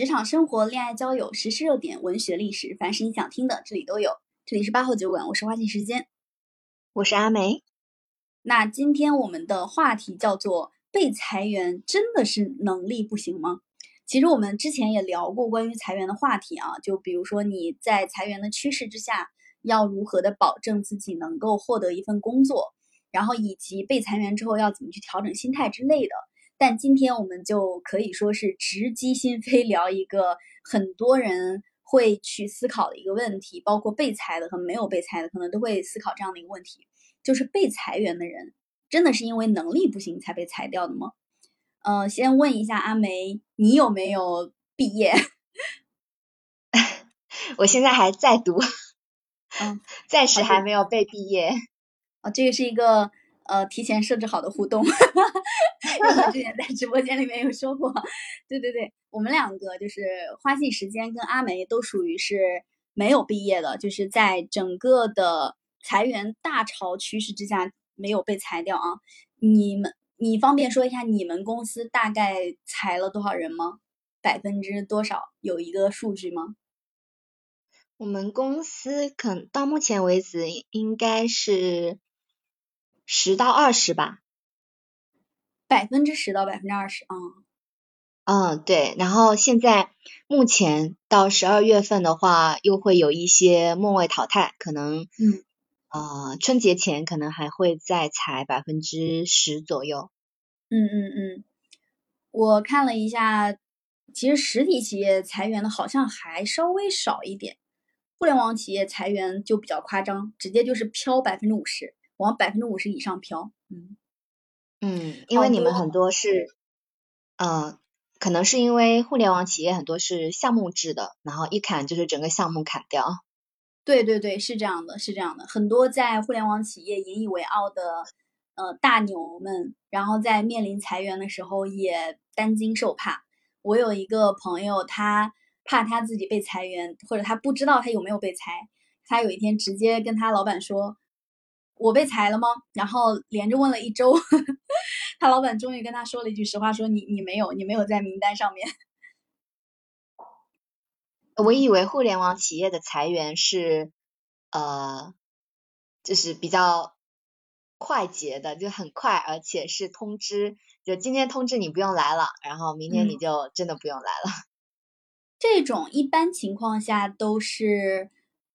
职场生活、恋爱交友、时事热点、文学历史，凡是你想听的，这里都有。这里是八号酒馆，我是花信时间，我是阿梅。那今天我们的话题叫做“被裁员真的是能力不行吗？”其实我们之前也聊过关于裁员的话题啊，就比如说你在裁员的趋势之下，要如何的保证自己能够获得一份工作，然后以及被裁员之后要怎么去调整心态之类的。但今天我们就可以说是直击心扉，聊一个很多人会去思考的一个问题，包括被裁的和没有被裁的，可能都会思考这样的一个问题：就是被裁员的人真的是因为能力不行才被裁掉的吗？呃，先问一下阿梅，你有没有毕业？我现在还在读，嗯，暂时还没有被毕业。啊，这个是一个。呃，提前设置好的互动，我之前在直播间里面有说过，对对对，我们两个就是花信时间跟阿梅都属于是没有毕业的，就是在整个的裁员大潮趋势之下没有被裁掉啊。你们，你方便说一下你们公司大概裁了多少人吗？百分之多少？有一个数据吗？我们公司可到目前为止应该是。十到二十吧，百分之十到百分之二十啊。嗯，对。然后现在目前到十二月份的话，又会有一些末位淘汰，可能嗯呃春节前可能还会再裁百分之十左右。嗯嗯嗯，我看了一下，其实实体企业裁员的好像还稍微少一点，互联网企业裁员就比较夸张，直接就是飘百分之五十。往百分之五十以上飘，嗯嗯，因为你们很多是，呃，可能是因为互联网企业很多是项目制的，然后一砍就是整个项目砍掉。对对对，是这样的，是这样的，很多在互联网企业引以为傲的呃大牛们，然后在面临裁员的时候也担惊受怕。我有一个朋友，他怕他自己被裁员，或者他不知道他有没有被裁，他有一天直接跟他老板说。我被裁了吗？然后连着问了一周，他老板终于跟他说了一句实话，说你你没有，你没有在名单上面。我以为互联网企业的裁员是呃，就是比较快捷的，就很快，而且是通知，就今天通知你不用来了，然后明天你就真的不用来了。这种一般情况下都是。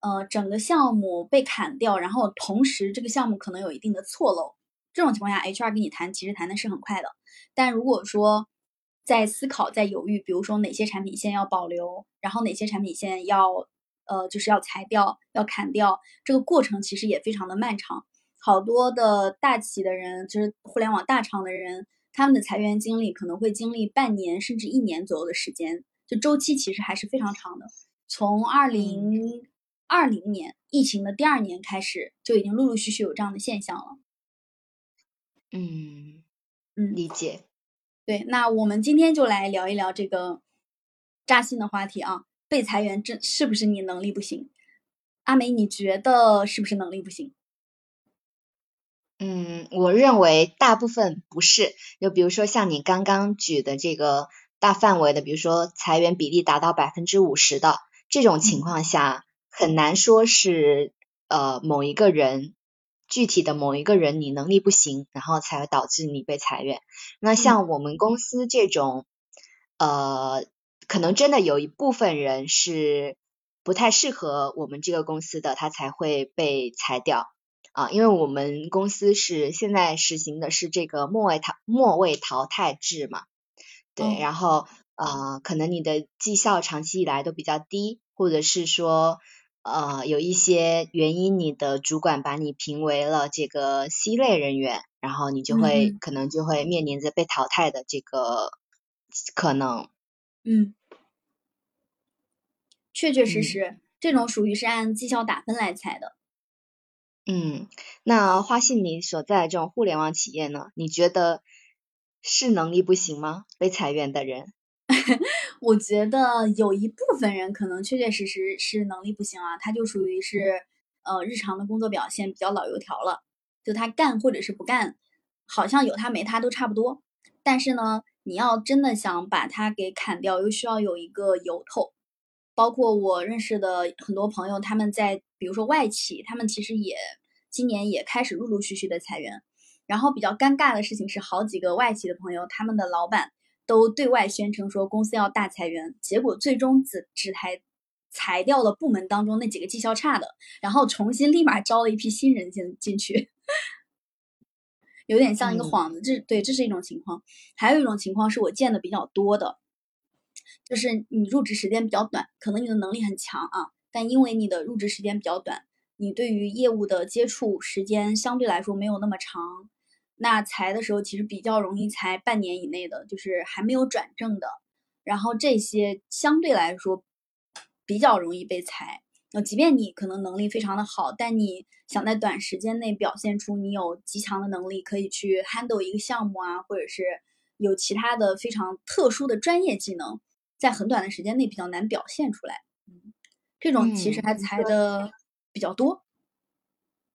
呃，整个项目被砍掉，然后同时这个项目可能有一定的错漏，这种情况下，HR 跟你谈，其实谈的是很快的。但如果说在思考、在犹豫，比如说哪些产品线要保留，然后哪些产品线要呃就是要裁掉、要砍掉，这个过程其实也非常的漫长。好多的大企的人，就是互联网大厂的人，他们的裁员经历可能会经历半年甚至一年左右的时间，就周期其实还是非常长的。从二零。二零年疫情的第二年开始，就已经陆陆续续有这样的现象了。嗯嗯，理解。对，那我们今天就来聊一聊这个扎心的话题啊，被裁员这是不是你能力不行？阿梅，你觉得是不是能力不行？嗯，我认为大部分不是。就比如说像你刚刚举的这个大范围的，比如说裁员比例达到百分之五十的这种情况下。很难说是呃某一个人具体的某一个人你能力不行，然后才会导致你被裁员。那像我们公司这种呃，可能真的有一部分人是不太适合我们这个公司的，他才会被裁掉啊。因为我们公司是现在实行的是这个末位淘末位淘汰制嘛，对，然后呃，可能你的绩效长期以来都比较低，或者是说。呃，有一些原因，你的主管把你评为了这个 C 类人员，然后你就会可能就会面临着被淘汰的这个可能。嗯，确确实实，这种属于是按绩效打分来裁的。嗯，那花信你所在这种互联网企业呢？你觉得是能力不行吗？被裁员的人？我觉得有一部分人可能确确实实是能力不行啊，他就属于是呃日常的工作表现比较老油条了，就他干或者是不干，好像有他没他都差不多。但是呢，你要真的想把他给砍掉，又需要有一个由头。包括我认识的很多朋友，他们在比如说外企，他们其实也今年也开始陆陆续续的裁员。然后比较尴尬的事情是，好几个外企的朋友，他们的老板都对外宣称说公司要大裁员，结果最终只只裁裁掉了部门当中那几个绩效差的，然后重新立马招了一批新人进进去。有点像一个幌子，这对，这是一种情况。还有一种情况是我见的比较多的，就是你入职时间比较短，可能你的能力很强啊，但因为你的入职时间比较短，你对于业务的接触时间相对来说没有那么长，那裁的时候其实比较容易裁半年以内的，就是还没有转正的，然后这些相对来说比较容易被裁。那即便你可能能力非常的好，但你想在短时间内表现出你有极强的能力，可以去 handle 一个项目啊，或者是有其他的非常特殊的专业技能，在很短的时间内比较难表现出来。嗯，这种其实还裁的比较多。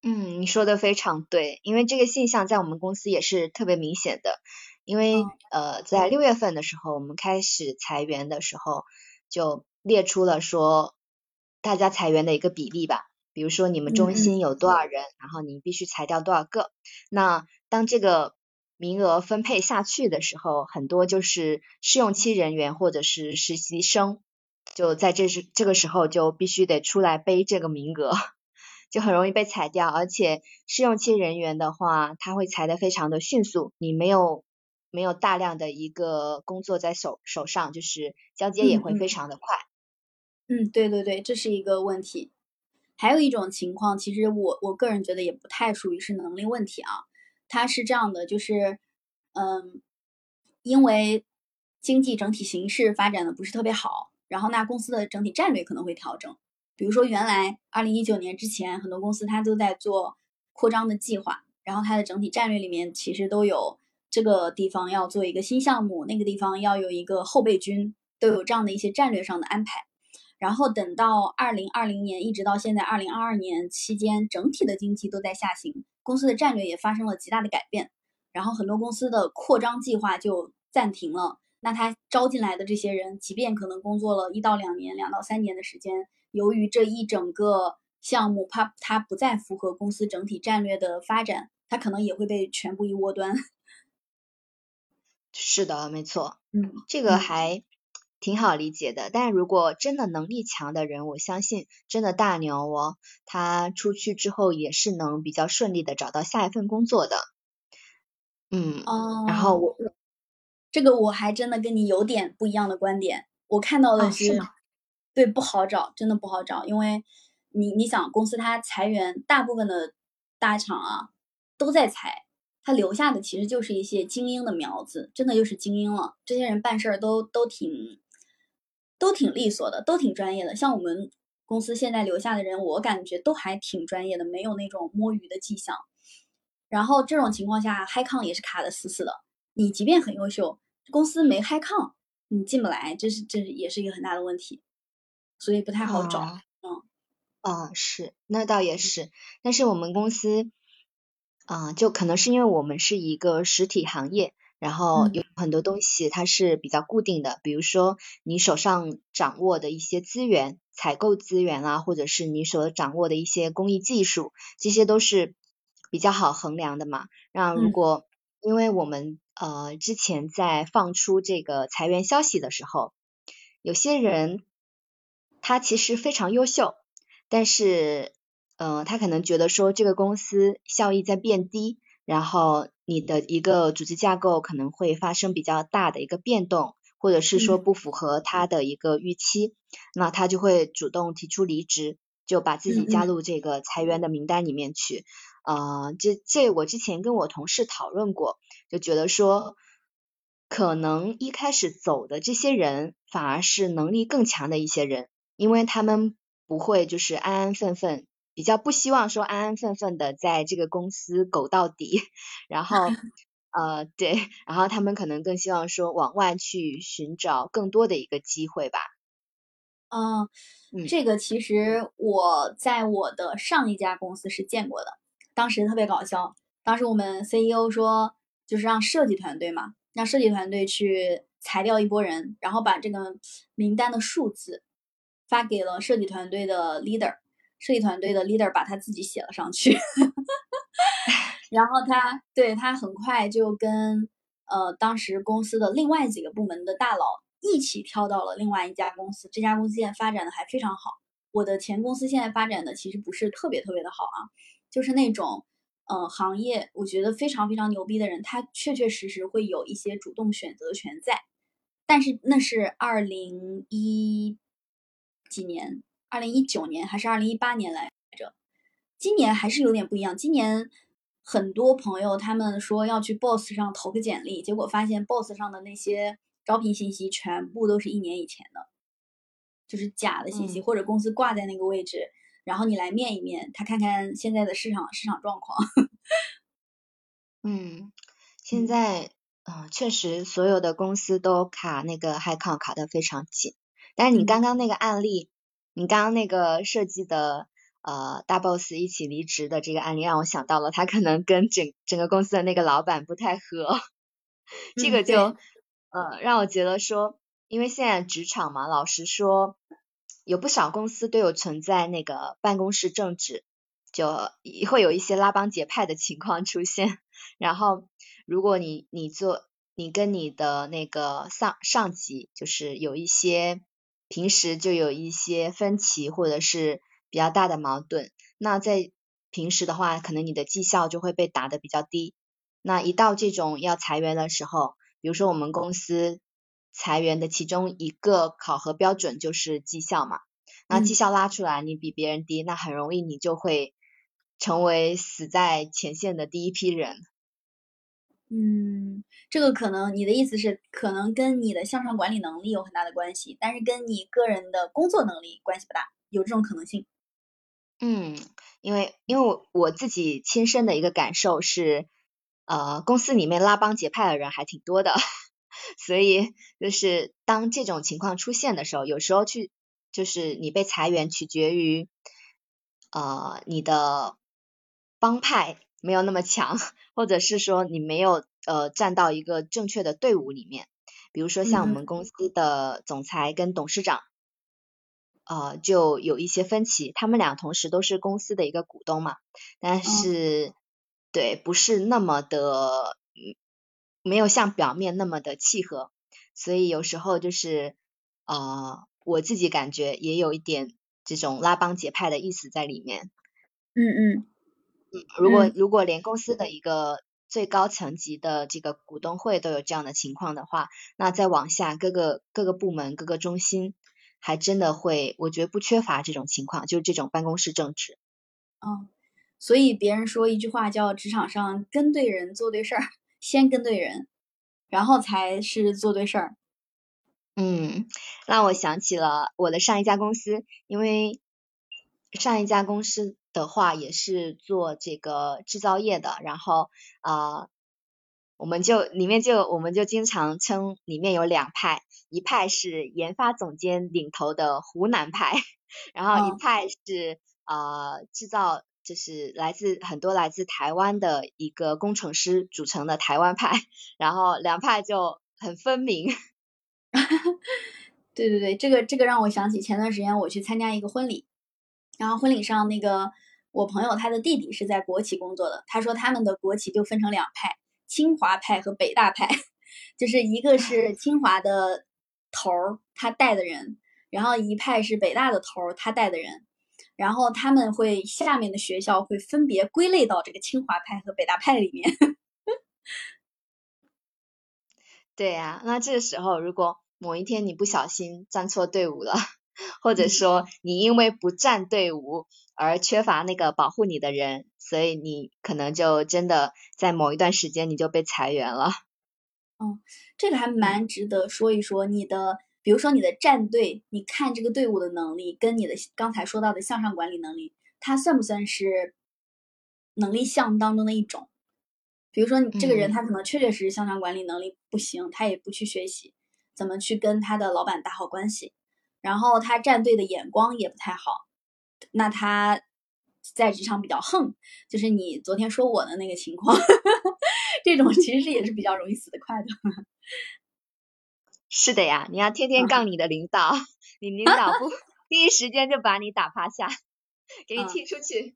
嗯，你说的非常对，因为这个现象在我们公司也是特别明显的。因为呃，在六月份的时候，我们开始裁员的时候，就列出了说。大家裁员的一个比例吧，比如说你们中心有多少人，然后你必须裁掉多少个。那当这个名额分配下去的时候，很多就是试用期人员或者是实习生，就在这时这个时候就必须得出来背这个名额，就很容易被裁掉。而且试用期人员的话，他会裁的非常的迅速，你没有没有大量的一个工作在手手上，就是交接也会非常的快。嗯，对对对，这是一个问题。还有一种情况，其实我我个人觉得也不太属于是能力问题啊。它是这样的，就是，嗯，因为经济整体形势发展的不是特别好，然后那公司的整体战略可能会调整。比如说，原来二零一九年之前，很多公司它都在做扩张的计划，然后它的整体战略里面其实都有这个地方要做一个新项目，那个地方要有一个后备军，都有这样的一些战略上的安排。然后等到二零二零年，一直到现在二零二二年期间，整体的经济都在下行，公司的战略也发生了极大的改变，然后很多公司的扩张计划就暂停了。那他招进来的这些人，即便可能工作了一到两年、两到三年的时间，由于这一整个项目它它不再符合公司整体战略的发展，它可能也会被全部一窝端。是的，没错，嗯，这个还。挺好理解的，但如果真的能力强的人，我相信真的大牛哦，他出去之后也是能比较顺利的找到下一份工作的。嗯，哦然后我这个我还真的跟你有点不一样的观点，我看到的是，对不好找，真的不好找，因为你你想公司它裁员，大部分的大厂啊都在裁。他留下的其实就是一些精英的苗子，真的就是精英了。这些人办事儿都都挺。都挺利索的，都挺专业的。像我们公司现在留下的人，我感觉都还挺专业的，没有那种摸鱼的迹象。然后这种情况下，嗨抗也是卡的死死的。你即便很优秀，公司没嗨抗，你进不来，这是这也是一个很大的问题，所以不太好找。嗯，啊是，那倒也是。但是我们公司，啊，就可能是因为我们是一个实体行业。然后有很多东西它是比较固定的，比如说你手上掌握的一些资源、采购资源啊，或者是你所掌握的一些工艺技术，这些都是比较好衡量的嘛。那如果因为我们呃之前在放出这个裁员消息的时候，有些人他其实非常优秀，但是呃他可能觉得说这个公司效益在变低。然后你的一个组织架构可能会发生比较大的一个变动，或者是说不符合他的一个预期，那他就会主动提出离职，就把自己加入这个裁员的名单里面去。呃，这这我之前跟我同事讨论过，就觉得说，可能一开始走的这些人反而是能力更强的一些人，因为他们不会就是安安分分。比较不希望说安安分分的在这个公司苟到底，然后 呃对，然后他们可能更希望说往外去寻找更多的一个机会吧。嗯，这个其实我在我的上一家公司是见过的，当时特别搞笑，当时我们 CEO 说就是让设计团队嘛，让设计团队去裁掉一波人，然后把这个名单的数字发给了设计团队的 leader，设计团队的 leader 把他自己写了上去 然后他对他很快就跟呃当时公司的另外几个部门的大佬一起跳到了另外一家公司，这家公司现在发展的还非常好。我的前公司现在发展的其实不是特别特别的好啊，就是那种。呃，行业我觉得非常非常牛逼的人，他确确实实会有一些主动选择权在，但是那是二零一几年，二零一九年还是二零一八年来着？今年还是有点不一样。今年很多朋友他们说要去 Boss 上投个简历，结果发现 Boss 上的那些招聘信息全部都是一年以前的，就是假的信息，或者公司挂在那个位置。然后你来面一面，他看看现在的市场市场状况。嗯，现在嗯，确实所有的公司都卡那个 high con 卡的非常紧。但是你刚刚那个案例，你刚刚那个设计的呃大 boss 一起离职的这个案例，让我想到了他可能跟整整个公司的那个老板不太合。这个就呃让我觉得说，因为现在职场嘛，老实说。有不少公司都有存在那个办公室政治，就会有一些拉帮结派的情况出现。然后，如果你你做你跟你的那个上上级，就是有一些平时就有一些分歧或者是比较大的矛盾，那在平时的话，可能你的绩效就会被打得比较低。那一到这种要裁员的时候，比如说我们公司。裁员的其中一个考核标准就是绩效嘛，那绩效拉出来你比别人低，那很容易你就会成为死在前线的第一批人。嗯，这个可能你的意思是可能跟你的向上管理能力有很大的关系，但是跟你个人的工作能力关系不大，有这种可能性。嗯，因为因为我我自己亲身的一个感受是，呃，公司里面拉帮结派的人还挺多的。所以，就是当这种情况出现的时候，有时候去，就是你被裁员，取决于，呃，你的帮派没有那么强，或者是说你没有呃站到一个正确的队伍里面。比如说像我们公司的总裁跟董事长，呃，就有一些分歧。他们俩同时都是公司的一个股东嘛，但是对，不是那么的。没有像表面那么的契合，所以有时候就是呃，我自己感觉也有一点这种拉帮结派的意思在里面。嗯嗯嗯，如果如果连公司的一个最高层级的这个股东会都有这样的情况的话，那再往下各个各个部门各个中心还真的会，我觉得不缺乏这种情况，就是这种办公室政治。嗯，所以别人说一句话叫职场上跟对人做对事儿。先跟对人，然后才是做对事儿。嗯，让我想起了我的上一家公司，因为上一家公司的话也是做这个制造业的，然后啊，我们就里面就我们就经常称里面有两派，一派是研发总监领头的湖南派，然后一派是啊制造。就是来自很多来自台湾的一个工程师组成的台湾派，然后两派就很分明。对对对，这个这个让我想起前段时间我去参加一个婚礼，然后婚礼上那个我朋友他的弟弟是在国企工作的，他说他们的国企就分成两派，清华派和北大派，就是一个是清华的头儿他带的人，然后一派是北大的头儿他带的人。然后他们会下面的学校会分别归类到这个清华派和北大派里面。对呀，那这个时候如果某一天你不小心站错队伍了，或者说你因为不站队伍而缺乏那个保护你的人，所以你可能就真的在某一段时间你就被裁员了。嗯，这个还蛮值得说一说你的。比如说你的战队，你看这个队伍的能力，跟你的刚才说到的向上管理能力，它算不算是能力项当中的一种？比如说你这个人，他可能确确实实向上管理能力不行，他也不去学习怎么去跟他的老板打好关系，然后他站队的眼光也不太好，那他在职场比较横，就是你昨天说我的那个情况。这种其实也是比较容易死得快的。是的呀，你要天天杠你的领导，你领导不 第一时间就把你打趴下，给你踢出去。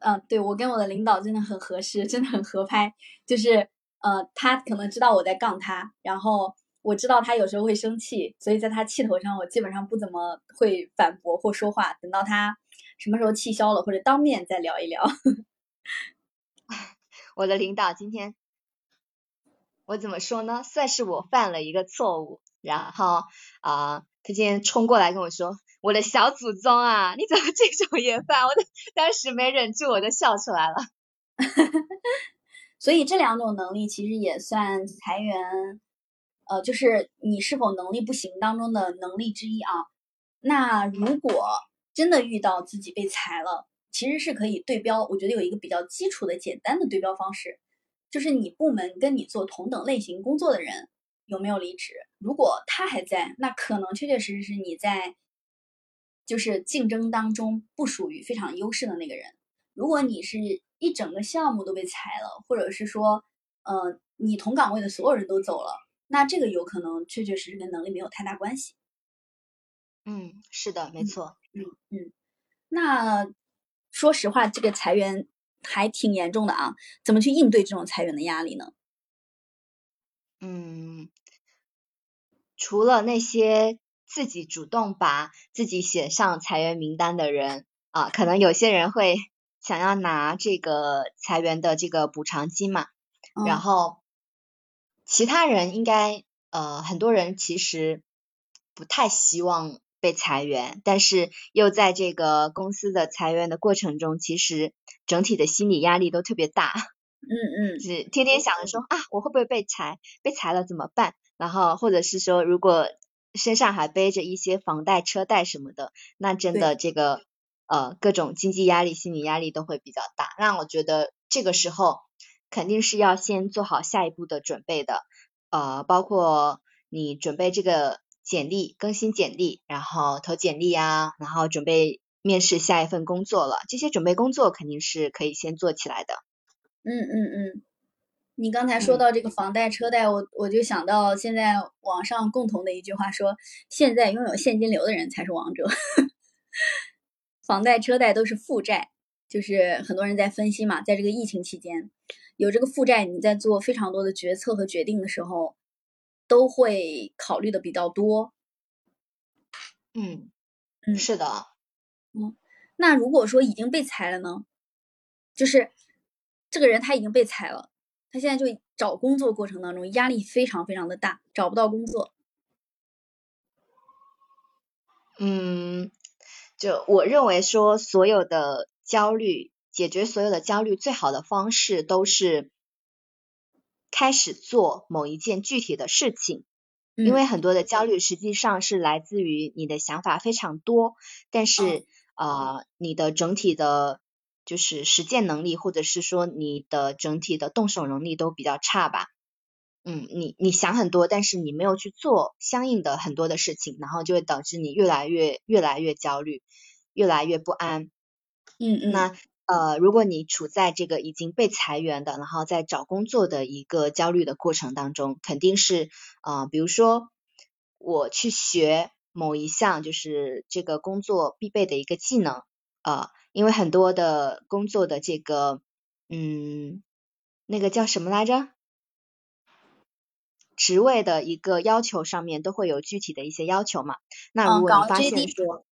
嗯，对我跟我的领导真的很合适，真的很合拍。就是呃，他可能知道我在杠他，然后我知道他有时候会生气，所以在他气头上，我基本上不怎么会反驳或说话。等到他什么时候气消了，或者当面再聊一聊。我的领导今天。我怎么说呢？算是我犯了一个错误，然后啊，他今天冲过来跟我说：“我的小祖宗啊，你怎么这种也犯？”我的当时没忍住，我就笑出来了。所以这两种能力其实也算裁员，呃，就是你是否能力不行当中的能力之一啊。那如果真的遇到自己被裁了，其实是可以对标。我觉得有一个比较基础的简单的对标方式。就是你部门跟你做同等类型工作的人有没有离职？如果他还在，那可能确确实实是你在就是竞争当中不属于非常优势的那个人。如果你是一整个项目都被裁了，或者是说，呃，你同岗位的所有人都走了，那这个有可能确确实实跟能力没有太大关系。嗯，是的，没错。嗯嗯，那说实话，这个裁员。还挺严重的啊，怎么去应对这种裁员的压力呢？嗯，除了那些自己主动把自己写上裁员名单的人啊，可能有些人会想要拿这个裁员的这个补偿金嘛，然后其他人应该呃很多人其实不太希望。被裁员，但是又在这个公司的裁员的过程中，其实整体的心理压力都特别大。嗯嗯，是天天想着说啊，我会不会被裁？被裁了怎么办？然后或者是说，如果身上还背着一些房贷、车贷什么的，那真的这个呃各种经济压力、心理压力都会比较大。那我觉得这个时候肯定是要先做好下一步的准备的，呃，包括你准备这个。简历更新简历，然后投简历啊，然后准备面试下一份工作了。这些准备工作肯定是可以先做起来的。嗯嗯嗯，你刚才说到这个房贷车贷，我我就想到现在网上共同的一句话说，现在拥有现金流的人才是王者，房贷车贷都是负债。就是很多人在分析嘛，在这个疫情期间，有这个负债，你在做非常多的决策和决定的时候。都会考虑的比较多，嗯嗯，是的，嗯，那如果说已经被裁了呢，就是这个人他已经被裁了，他现在就找工作过程当中压力非常非常的大，找不到工作。嗯，就我认为说所有的焦虑，解决所有的焦虑最好的方式都是。开始做某一件具体的事情，因为很多的焦虑实际上是来自于你的想法非常多，但是呃你的整体的，就是实践能力或者是说你的整体的动手能力都比较差吧。嗯，你你想很多，但是你没有去做相应的很多的事情，然后就会导致你越来越越来越焦虑，越来越不安。嗯嗯。那。呃，如果你处在这个已经被裁员的，然后在找工作的一个焦虑的过程当中，肯定是啊，比如说我去学某一项就是这个工作必备的一个技能啊，因为很多的工作的这个嗯，那个叫什么来着？职位的一个要求上面都会有具体的一些要求嘛。那如果你发现说，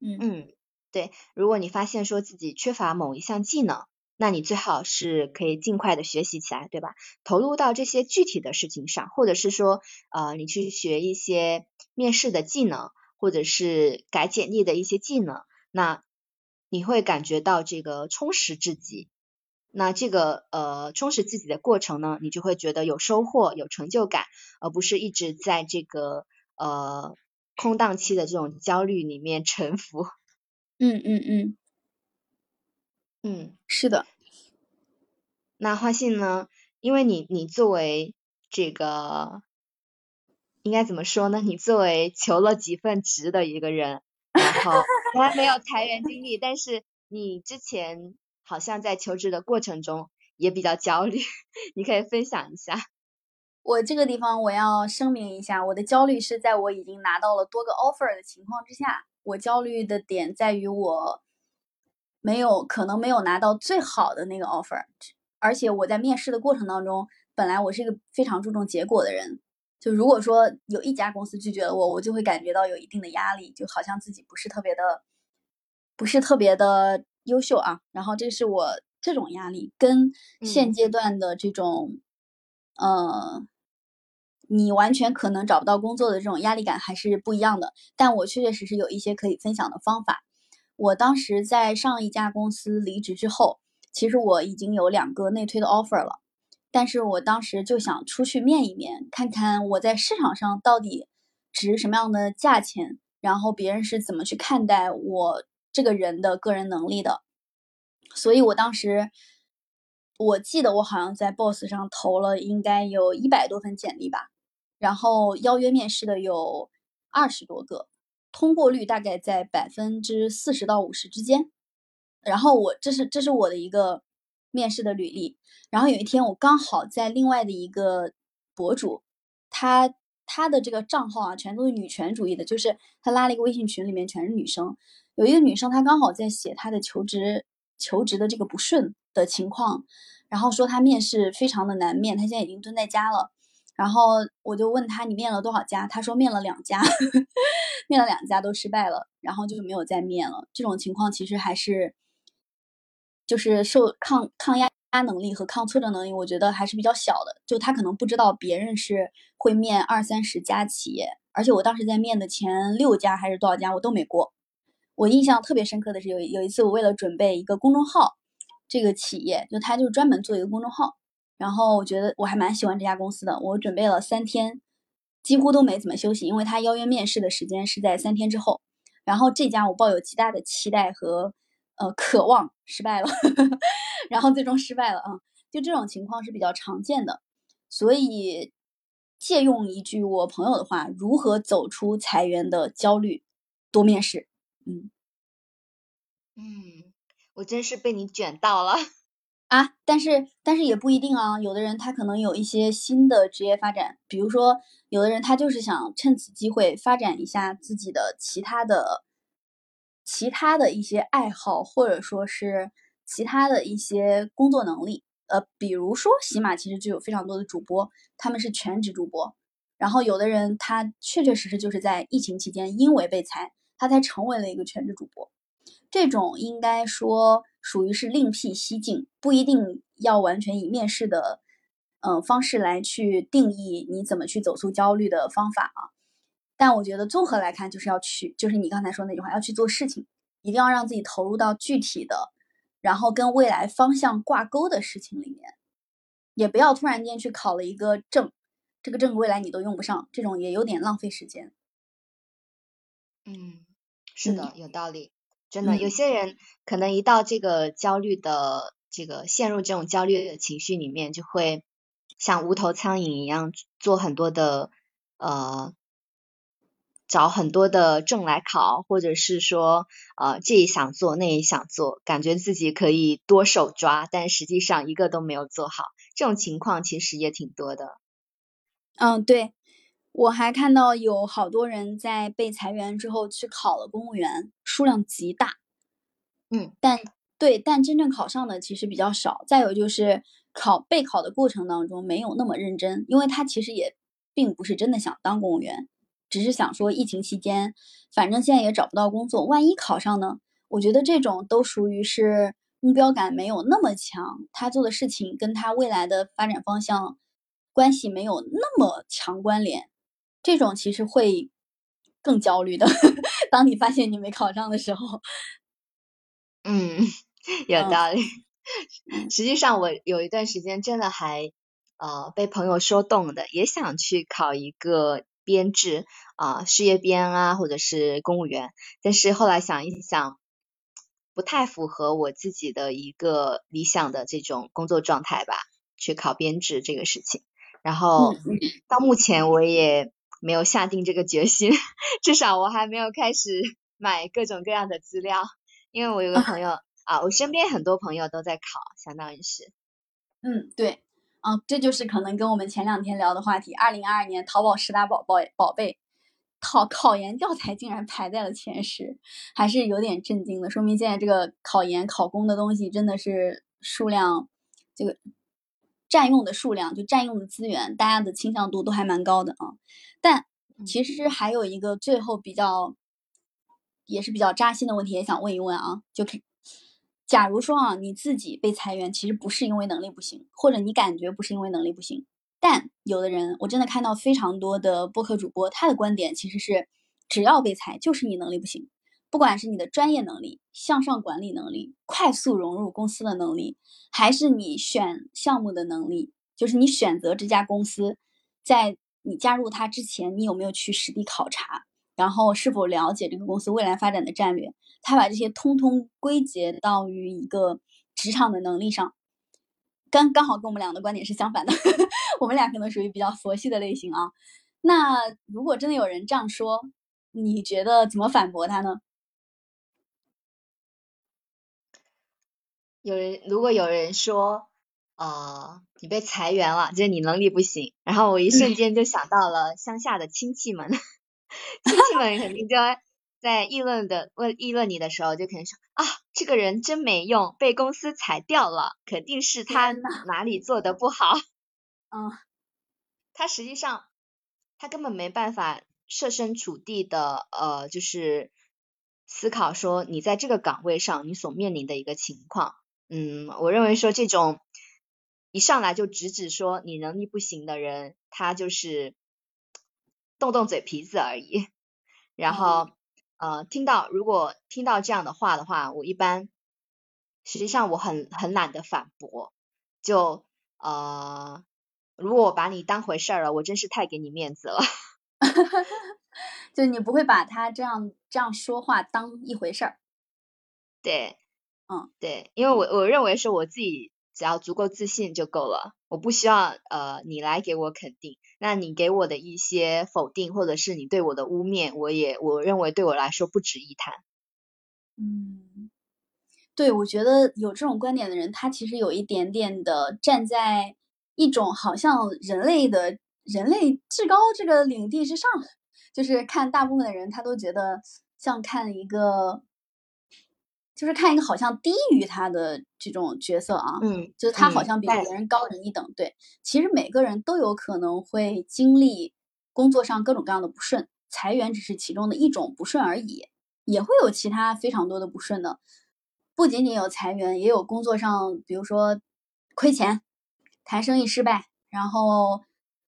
嗯嗯。对，如果你发现说自己缺乏某一项技能，那你最好是可以尽快的学习起来，对吧？投入到这些具体的事情上，或者是说，呃，你去学一些面试的技能，或者是改简历的一些技能，那你会感觉到这个充实自己。那这个呃充实自己的过程呢，你就会觉得有收获、有成就感，而不是一直在这个呃空档期的这种焦虑里面沉浮。嗯嗯嗯，嗯，是的。那花信呢？因为你你作为这个应该怎么说呢？你作为求了几份职的一个人，然后 从来没有裁员经历，但是你之前好像在求职的过程中也比较焦虑，你可以分享一下。我这个地方我要声明一下，我的焦虑是在我已经拿到了多个 offer 的情况之下，我焦虑的点在于我没有可能没有拿到最好的那个 offer，而且我在面试的过程当中，本来我是一个非常注重结果的人，就如果说有一家公司拒绝了我，我就会感觉到有一定的压力，就好像自己不是特别的，不是特别的优秀啊。然后这是我这种压力，跟现阶段的这种，呃。你完全可能找不到工作的这种压力感还是不一样的，但我确确实实有一些可以分享的方法。我当时在上一家公司离职之后，其实我已经有两个内推的 offer 了，但是我当时就想出去面一面，看看我在市场上到底值什么样的价钱，然后别人是怎么去看待我这个人的个人能力的。所以我当时。我记得我好像在 Boss 上投了应该有一百多份简历吧，然后邀约面试的有二十多个，通过率大概在百分之四十到五十之间。然后我这是这是我的一个面试的履历。然后有一天我刚好在另外的一个博主，他他的这个账号啊全都是女权主义的，就是他拉了一个微信群，里面全是女生。有一个女生她刚好在写她的求职求职的这个不顺的情况。然后说她面试非常的难面，她现在已经蹲在家了。然后我就问他你面了多少家？他说面了两家，面了两家都失败了，然后就没有再面了。这种情况其实还是就是受抗抗压能力和抗挫折能力，我觉得还是比较小的。就他可能不知道别人是会面二三十家企业，而且我当时在面的前六家还是多少家我都没过。我印象特别深刻的是有有一次我为了准备一个公众号。这个企业就他就专门做一个公众号，然后我觉得我还蛮喜欢这家公司的。我准备了三天，几乎都没怎么休息，因为他邀约面试的时间是在三天之后。然后这家我抱有极大的期待和呃渴望，失败了，然后最终失败了啊！就这种情况是比较常见的，所以借用一句我朋友的话：如何走出裁员的焦虑？多面试。嗯嗯。我真是被你卷到了啊！但是但是也不一定啊，有的人他可能有一些新的职业发展，比如说有的人他就是想趁此机会发展一下自己的其他的其他的一些爱好，或者说是其他的一些工作能力。呃，比如说喜马其实就有非常多的主播，他们是全职主播，然后有的人他确确实实就是在疫情期间因为被裁，他才成为了一个全职主播。这种应该说属于是另辟蹊径，不一定要完全以面试的，嗯方式来去定义你怎么去走出焦虑的方法啊。但我觉得综合来看，就是要去，就是你刚才说那句话，要去做事情，一定要让自己投入到具体的，然后跟未来方向挂钩的事情里面，也不要突然间去考了一个证，这个证未来你都用不上，这种也有点浪费时间。嗯，是的，有道理。真的，有些人可能一到这个焦虑的这个陷入这种焦虑的情绪里面，就会像无头苍蝇一样做很多的呃，找很多的证来考，或者是说呃这也想做那也想做，感觉自己可以多手抓，但实际上一个都没有做好。这种情况其实也挺多的。嗯，对。我还看到有好多人在被裁员之后去考了公务员，数量极大。嗯，但对，但真正考上的其实比较少。再有就是考备考的过程当中没有那么认真，因为他其实也并不是真的想当公务员，只是想说疫情期间，反正现在也找不到工作，万一考上呢？我觉得这种都属于是目标感没有那么强，他做的事情跟他未来的发展方向关系没有那么强关联。这种其实会更焦虑的。当你发现你没考上的时候，嗯，有道理。实际上，我有一段时间真的还呃被朋友说动的，也想去考一个编制啊，事业编啊，或者是公务员。但是后来想一想，不太符合我自己的一个理想的这种工作状态吧，去考编制这个事情。然后到目前我也。没有下定这个决心，至少我还没有开始 买各种各样的资料，因为我有个朋友 啊，我身边很多朋友都在考，相当于是。嗯，对，啊，这就是可能跟我们前两天聊的话题，二零二二年淘宝十大宝宝宝贝，考考研教材竟然排在了前十，还是有点震惊的，说明现在这个考研考公的东西真的是数量，这个占用的数量就占用的资源，大家的倾向度都还蛮高的啊。但其实还有一个最后比较，也是比较扎心的问题，也想问一问啊，就可。假如说啊，你自己被裁员，其实不是因为能力不行，或者你感觉不是因为能力不行，但有的人，我真的看到非常多的播客主播，他的观点其实是，只要被裁，就是你能力不行，不管是你的专业能力、向上管理能力、快速融入公司的能力，还是你选项目的能力，就是你选择这家公司，在你加入它之前，你有没有去实地考察，然后是否了解这个公司未来发展的战略。他把这些通通归结到于一个职场的能力上，刚刚好跟我们俩的观点是相反的。我们俩可能属于比较佛系的类型啊。那如果真的有人这样说，你觉得怎么反驳他呢？有人如果有人说，呃，你被裁员了，就是你能力不行，然后我一瞬间就想到了乡下的亲戚们，亲戚们肯定就。在议论的问议论你的时候，就肯定说啊，这个人真没用，被公司裁掉了，肯定是他哪里做的不好。嗯，他实际上他根本没办法设身处地的呃，就是思考说你在这个岗位上你所面临的一个情况。嗯，我认为说这种一上来就直指说你能力不行的人，他就是动动嘴皮子而已，然后。呃，听到如果听到这样的话的话，我一般实际上我很很懒得反驳，就呃，如果我把你当回事儿了，我真是太给你面子了。就你不会把他这样这样说话当一回事儿。对，嗯，对，因为我我认为是我自己。只要足够自信就够了，我不需要呃你来给我肯定，那你给我的一些否定或者是你对我的污蔑，我也我认为对我来说不值一谈。嗯，对，我觉得有这种观点的人，他其实有一点点的站在一种好像人类的人类至高这个领地之上，就是看大部分的人他都觉得像看一个。就是看一个好像低于他的这种角色啊，嗯，就是他好像比别人高人一等。对，其实每个人都有可能会经历工作上各种各样的不顺，裁员只是其中的一种不顺而已，也会有其他非常多的不顺的。不仅仅有裁员，也有工作上，比如说亏钱、谈生意失败，然后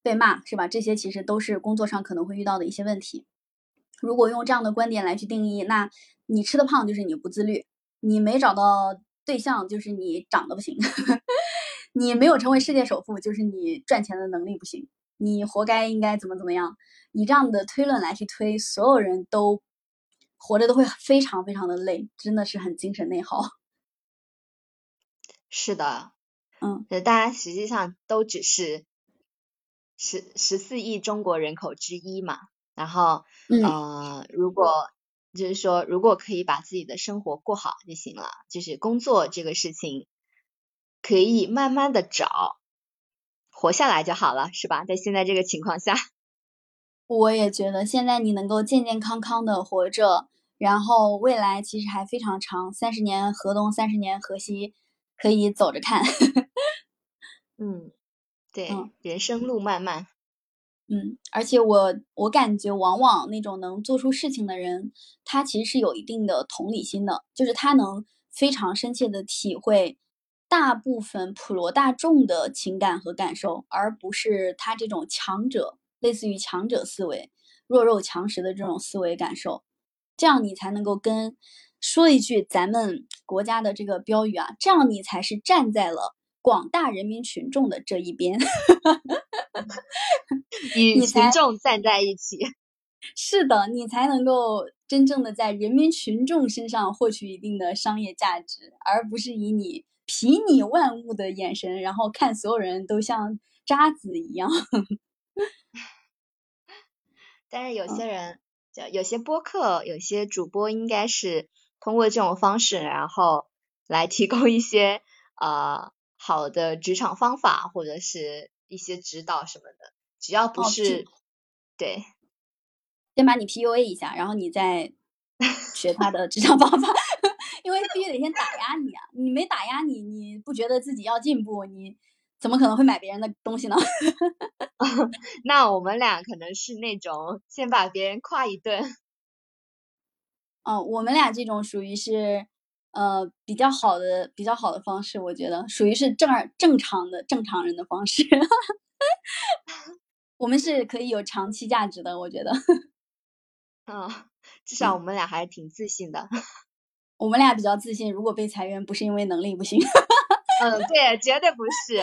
被骂，是吧？这些其实都是工作上可能会遇到的一些问题。如果用这样的观点来去定义，那你吃的胖就是你不自律。你没找到对象，就是你长得不行；你没有成为世界首富，就是你赚钱的能力不行。你活该应该怎么怎么样？你这样的推论来去推，所有人都活着都会非常非常的累，真的是很精神内耗。是的，嗯，大家实际上都只是十十四亿中国人口之一嘛。然后，呃，如果就是说，如果可以把自己的生活过好就行了。就是工作这个事情，可以慢慢的找，活下来就好了，是吧？在现在这个情况下，我也觉得现在你能够健健康康的活着，然后未来其实还非常长，三十年河东，三十年河西，可以走着看。嗯，对，人生路漫漫。嗯，而且我我感觉，往往那种能做出事情的人，他其实是有一定的同理心的，就是他能非常深切的体会大部分普罗大众的情感和感受，而不是他这种强者，类似于强者思维、弱肉强食的这种思维感受，这样你才能够跟说一句咱们国家的这个标语啊，这样你才是站在了。广大人民群众的这一边，与群众站在一起，是的，你才能够真正的在人民群众身上获取一定的商业价值，而不是以你睥睨万物的眼神，然后看所有人都像渣子一样。但是有些人，就有些播客，有些主播，应该是通过这种方式，然后来提供一些呃。好的职场方法或者是一些指导什么的，只要不是对，先把你 PUA 一下，然后你再 学他的职场方法，因为必须得先打压你啊！你没打压你，你不觉得自己要进步，你怎么可能会买别人的东西呢？那我们俩可能是那种先把别人夸一顿。哦，我们俩这种属于是。呃，比较好的，比较好的方式，我觉得属于是正儿正常的正常人的方式。我们是可以有长期价值的，我觉得。嗯，至少我们俩还是挺自信的。我们俩比较自信，如果被裁员不是因为能力不行。嗯，对，绝对不是。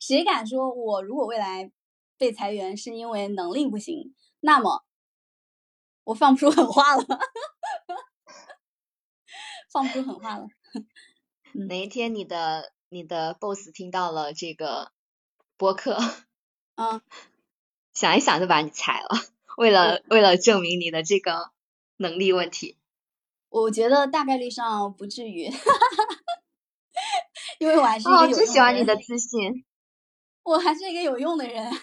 谁敢说我如果未来被裁员是因为能力不行，那么我放不出狠话了。放不出狠话了。哪一天你的你的 boss 听到了这个播客，嗯，想一想就把你裁了，为了为了证明你的这个能力问题。我觉得大概率上不至于，因为我还是一个喜欢你的自信。我还是一个有用的人。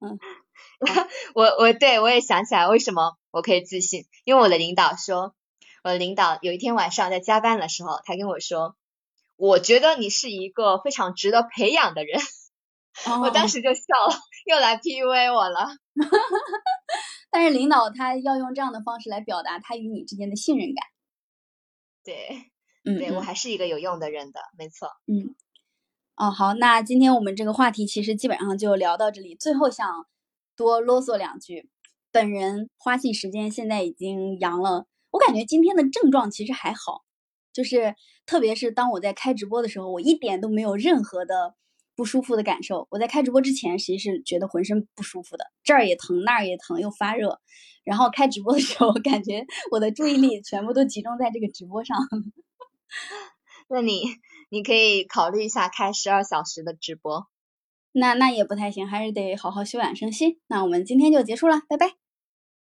嗯，我我对我也想起来为什么我可以自信，因为我的领导说。我的领导有一天晚上在加班的时候，他跟我说：“我觉得你是一个非常值得培养的人。”我当时就笑了，又来 PUA 我了。但是领导他要用这样的方式来表达他与你之间的信任感。对，嗯，对我还是一个有用的人的，没错。嗯，哦，好，那今天我们这个话题其实基本上就聊到这里。最后想多啰嗦两句，本人花信时间现在已经阳了。我感觉今天的症状其实还好，就是特别是当我在开直播的时候，我一点都没有任何的不舒服的感受。我在开直播之前，其实是觉得浑身不舒服的，这儿也疼，那儿也疼，又发热。然后开直播的时候，感觉我的注意力全部都集中在这个直播上。那你你可以考虑一下开十二小时的直播。那那也不太行，还是得好好休养生息。那我们今天就结束了，拜拜。